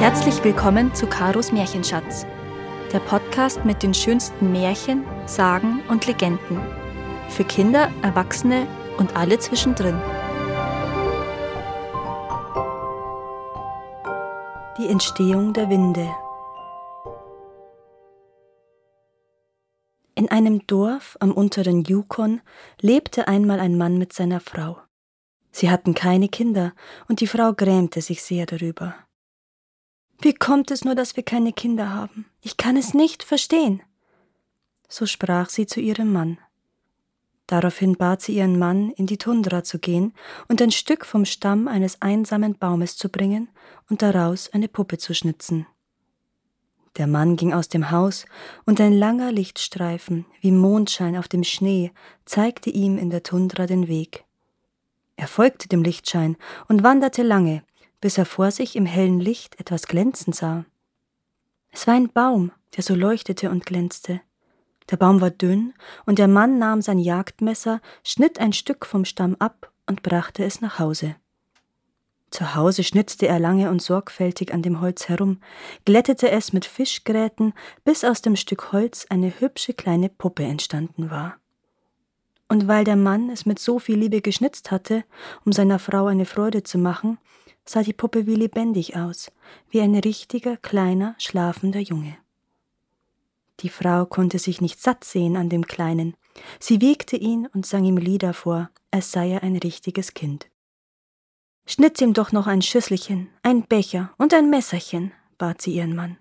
Herzlich willkommen zu Karos Märchenschatz, der Podcast mit den schönsten Märchen, Sagen und Legenden. Für Kinder, Erwachsene und alle zwischendrin. Die Entstehung der Winde. In einem Dorf am unteren Yukon lebte einmal ein Mann mit seiner Frau. Sie hatten keine Kinder, und die Frau grämte sich sehr darüber. Wie kommt es nur, dass wir keine Kinder haben? Ich kann es nicht verstehen. So sprach sie zu ihrem Mann. Daraufhin bat sie ihren Mann, in die Tundra zu gehen und ein Stück vom Stamm eines einsamen Baumes zu bringen und daraus eine Puppe zu schnitzen. Der Mann ging aus dem Haus, und ein langer Lichtstreifen wie Mondschein auf dem Schnee zeigte ihm in der Tundra den Weg. Er folgte dem Lichtschein und wanderte lange, bis er vor sich im hellen Licht etwas glänzen sah. Es war ein Baum, der so leuchtete und glänzte. Der Baum war dünn, und der Mann nahm sein Jagdmesser, schnitt ein Stück vom Stamm ab und brachte es nach Hause. Zu Hause schnitzte er lange und sorgfältig an dem Holz herum, glättete es mit Fischgräten, bis aus dem Stück Holz eine hübsche kleine Puppe entstanden war. Und weil der Mann es mit so viel Liebe geschnitzt hatte, um seiner Frau eine Freude zu machen, sah die Puppe wie lebendig aus, wie ein richtiger, kleiner, schlafender Junge. Die Frau konnte sich nicht satt sehen an dem Kleinen. Sie wiegte ihn und sang ihm Lieder vor, als sei er ein richtiges Kind. Schnitt ihm doch noch ein Schüsselchen, ein Becher und ein Messerchen, bat sie ihren Mann.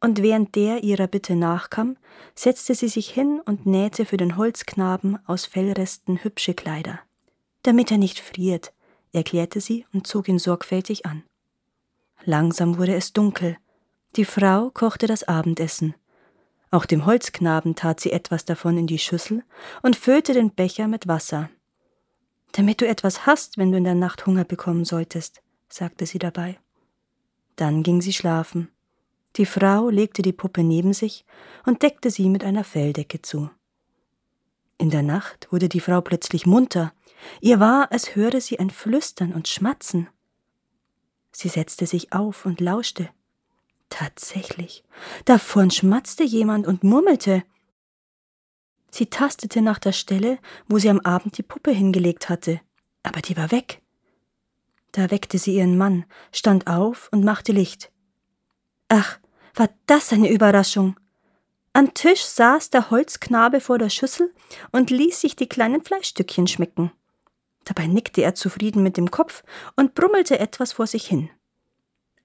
Und während der ihrer Bitte nachkam, setzte sie sich hin und nähte für den Holzknaben aus Fellresten hübsche Kleider, damit er nicht friert, erklärte sie und zog ihn sorgfältig an. Langsam wurde es dunkel. Die Frau kochte das Abendessen. Auch dem Holzknaben tat sie etwas davon in die Schüssel und füllte den Becher mit Wasser. Damit du etwas hast, wenn du in der Nacht Hunger bekommen solltest, sagte sie dabei. Dann ging sie schlafen. Die Frau legte die Puppe neben sich und deckte sie mit einer Felldecke zu. In der Nacht wurde die Frau plötzlich munter Ihr war, als höre sie ein Flüstern und Schmatzen. Sie setzte sich auf und lauschte. Tatsächlich, da vorn schmatzte jemand und murmelte. Sie tastete nach der Stelle, wo sie am Abend die Puppe hingelegt hatte, aber die war weg. Da weckte sie ihren Mann, stand auf und machte Licht. Ach, war das eine Überraschung. Am Tisch saß der Holzknabe vor der Schüssel und ließ sich die kleinen Fleischstückchen schmecken. Dabei nickte er zufrieden mit dem Kopf und brummelte etwas vor sich hin.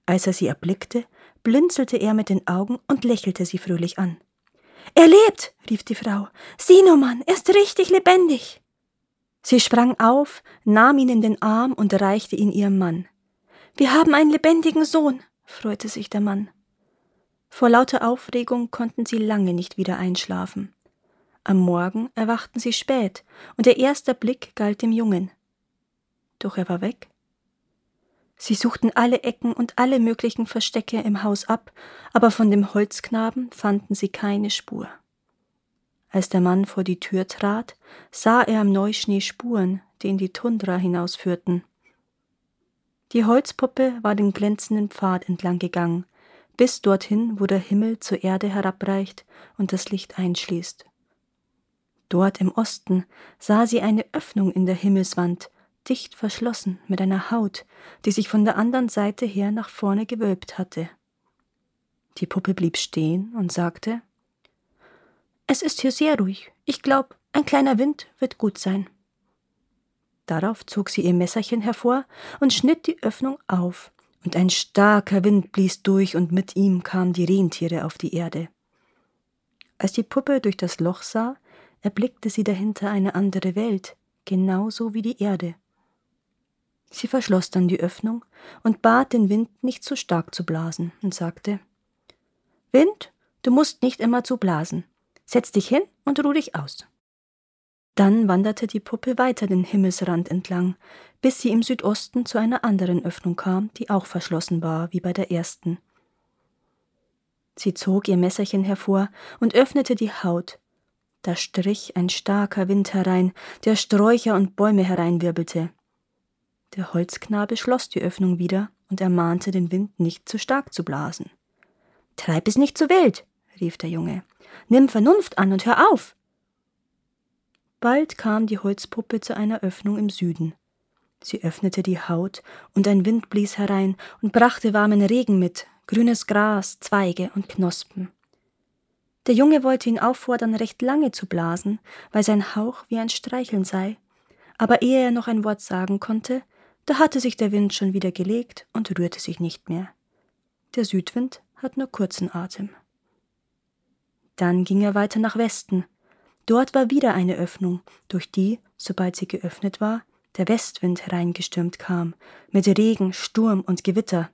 Als er sie erblickte, blinzelte er mit den Augen und lächelte sie fröhlich an. Er lebt, rief die Frau. Sieh nur, Mann, er ist richtig lebendig. Sie sprang auf, nahm ihn in den Arm und reichte ihn ihrem Mann. Wir haben einen lebendigen Sohn, freute sich der Mann. Vor lauter Aufregung konnten sie lange nicht wieder einschlafen. Am Morgen erwachten sie spät, und der erste Blick galt dem Jungen. Doch er war weg. Sie suchten alle Ecken und alle möglichen Verstecke im Haus ab, aber von dem Holzknaben fanden sie keine Spur. Als der Mann vor die Tür trat, sah er am Neuschnee Spuren, die in die Tundra hinausführten. Die Holzpuppe war den glänzenden Pfad entlang gegangen, bis dorthin, wo der Himmel zur Erde herabreicht und das Licht einschließt. Dort im Osten sah sie eine Öffnung in der Himmelswand, dicht verschlossen mit einer Haut, die sich von der anderen Seite her nach vorne gewölbt hatte. Die Puppe blieb stehen und sagte Es ist hier sehr ruhig. Ich glaube, ein kleiner Wind wird gut sein. Darauf zog sie ihr Messerchen hervor und schnitt die Öffnung auf, und ein starker Wind blies durch, und mit ihm kamen die Rentiere auf die Erde. Als die Puppe durch das Loch sah, erblickte sie dahinter eine andere Welt, genauso wie die Erde. Sie verschloss dann die Öffnung und bat den Wind nicht zu stark zu blasen und sagte Wind, du musst nicht immer zu blasen. Setz dich hin und ruh dich aus. Dann wanderte die Puppe weiter den Himmelsrand entlang, bis sie im Südosten zu einer anderen Öffnung kam, die auch verschlossen war wie bei der ersten. Sie zog ihr Messerchen hervor und öffnete die Haut, da strich ein starker Wind herein, der Sträucher und Bäume hereinwirbelte. Der Holzknabe schloss die Öffnung wieder und ermahnte den Wind nicht zu stark zu blasen. Treib es nicht zu wild, rief der Junge. Nimm Vernunft an und hör auf. Bald kam die Holzpuppe zu einer Öffnung im Süden. Sie öffnete die Haut, und ein Wind blies herein und brachte warmen Regen mit, grünes Gras, Zweige und Knospen. Der Junge wollte ihn auffordern, recht lange zu blasen, weil sein Hauch wie ein Streicheln sei, aber ehe er noch ein Wort sagen konnte, da hatte sich der Wind schon wieder gelegt und rührte sich nicht mehr. Der Südwind hat nur kurzen Atem. Dann ging er weiter nach Westen, Dort war wieder eine Öffnung, durch die, sobald sie geöffnet war, der Westwind hereingestürmt kam, mit Regen, Sturm und Gewitter.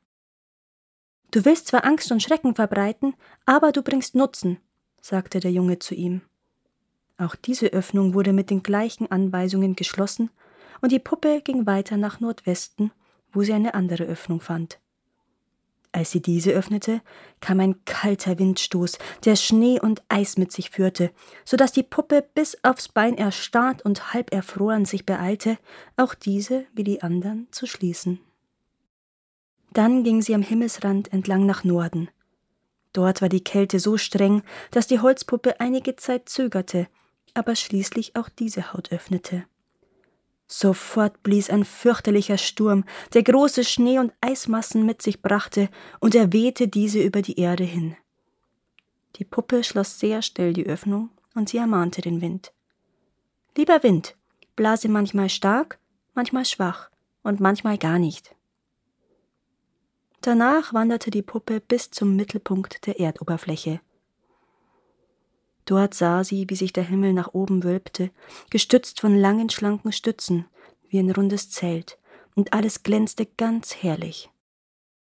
Du willst zwar Angst und Schrecken verbreiten, aber du bringst Nutzen, sagte der Junge zu ihm. Auch diese Öffnung wurde mit den gleichen Anweisungen geschlossen, und die Puppe ging weiter nach Nordwesten, wo sie eine andere Öffnung fand. Als sie diese öffnete, kam ein kalter Windstoß, der Schnee und Eis mit sich führte, so dass die Puppe bis aufs Bein erstarrt und halb erfroren sich beeilte, auch diese wie die anderen zu schließen. Dann ging sie am Himmelsrand entlang nach Norden. Dort war die Kälte so streng, dass die Holzpuppe einige Zeit zögerte, aber schließlich auch diese Haut öffnete. Sofort blies ein fürchterlicher Sturm, der große Schnee und Eismassen mit sich brachte, und er wehte diese über die Erde hin. Die Puppe schloss sehr schnell die Öffnung, und sie ermahnte den Wind. Lieber Wind, blase manchmal stark, manchmal schwach und manchmal gar nicht. Danach wanderte die Puppe bis zum Mittelpunkt der Erdoberfläche. Dort sah sie, wie sich der Himmel nach oben wölbte, gestützt von langen, schlanken Stützen, wie ein rundes Zelt, und alles glänzte ganz herrlich.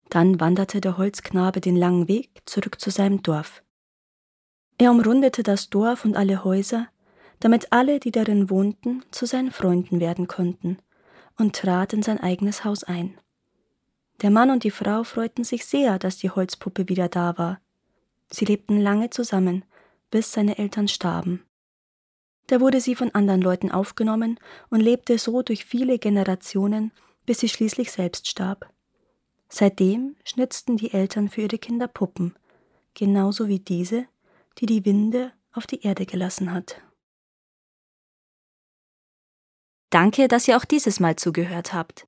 Dann wanderte der Holzknabe den langen Weg zurück zu seinem Dorf. Er umrundete das Dorf und alle Häuser, damit alle, die darin wohnten, zu seinen Freunden werden konnten, und trat in sein eigenes Haus ein. Der Mann und die Frau freuten sich sehr, dass die Holzpuppe wieder da war. Sie lebten lange zusammen, bis seine Eltern starben. Da wurde sie von anderen Leuten aufgenommen und lebte so durch viele Generationen, bis sie schließlich selbst starb. Seitdem schnitzten die Eltern für ihre Kinder Puppen, genauso wie diese, die die Winde auf die Erde gelassen hat. Danke, dass ihr auch dieses Mal zugehört habt.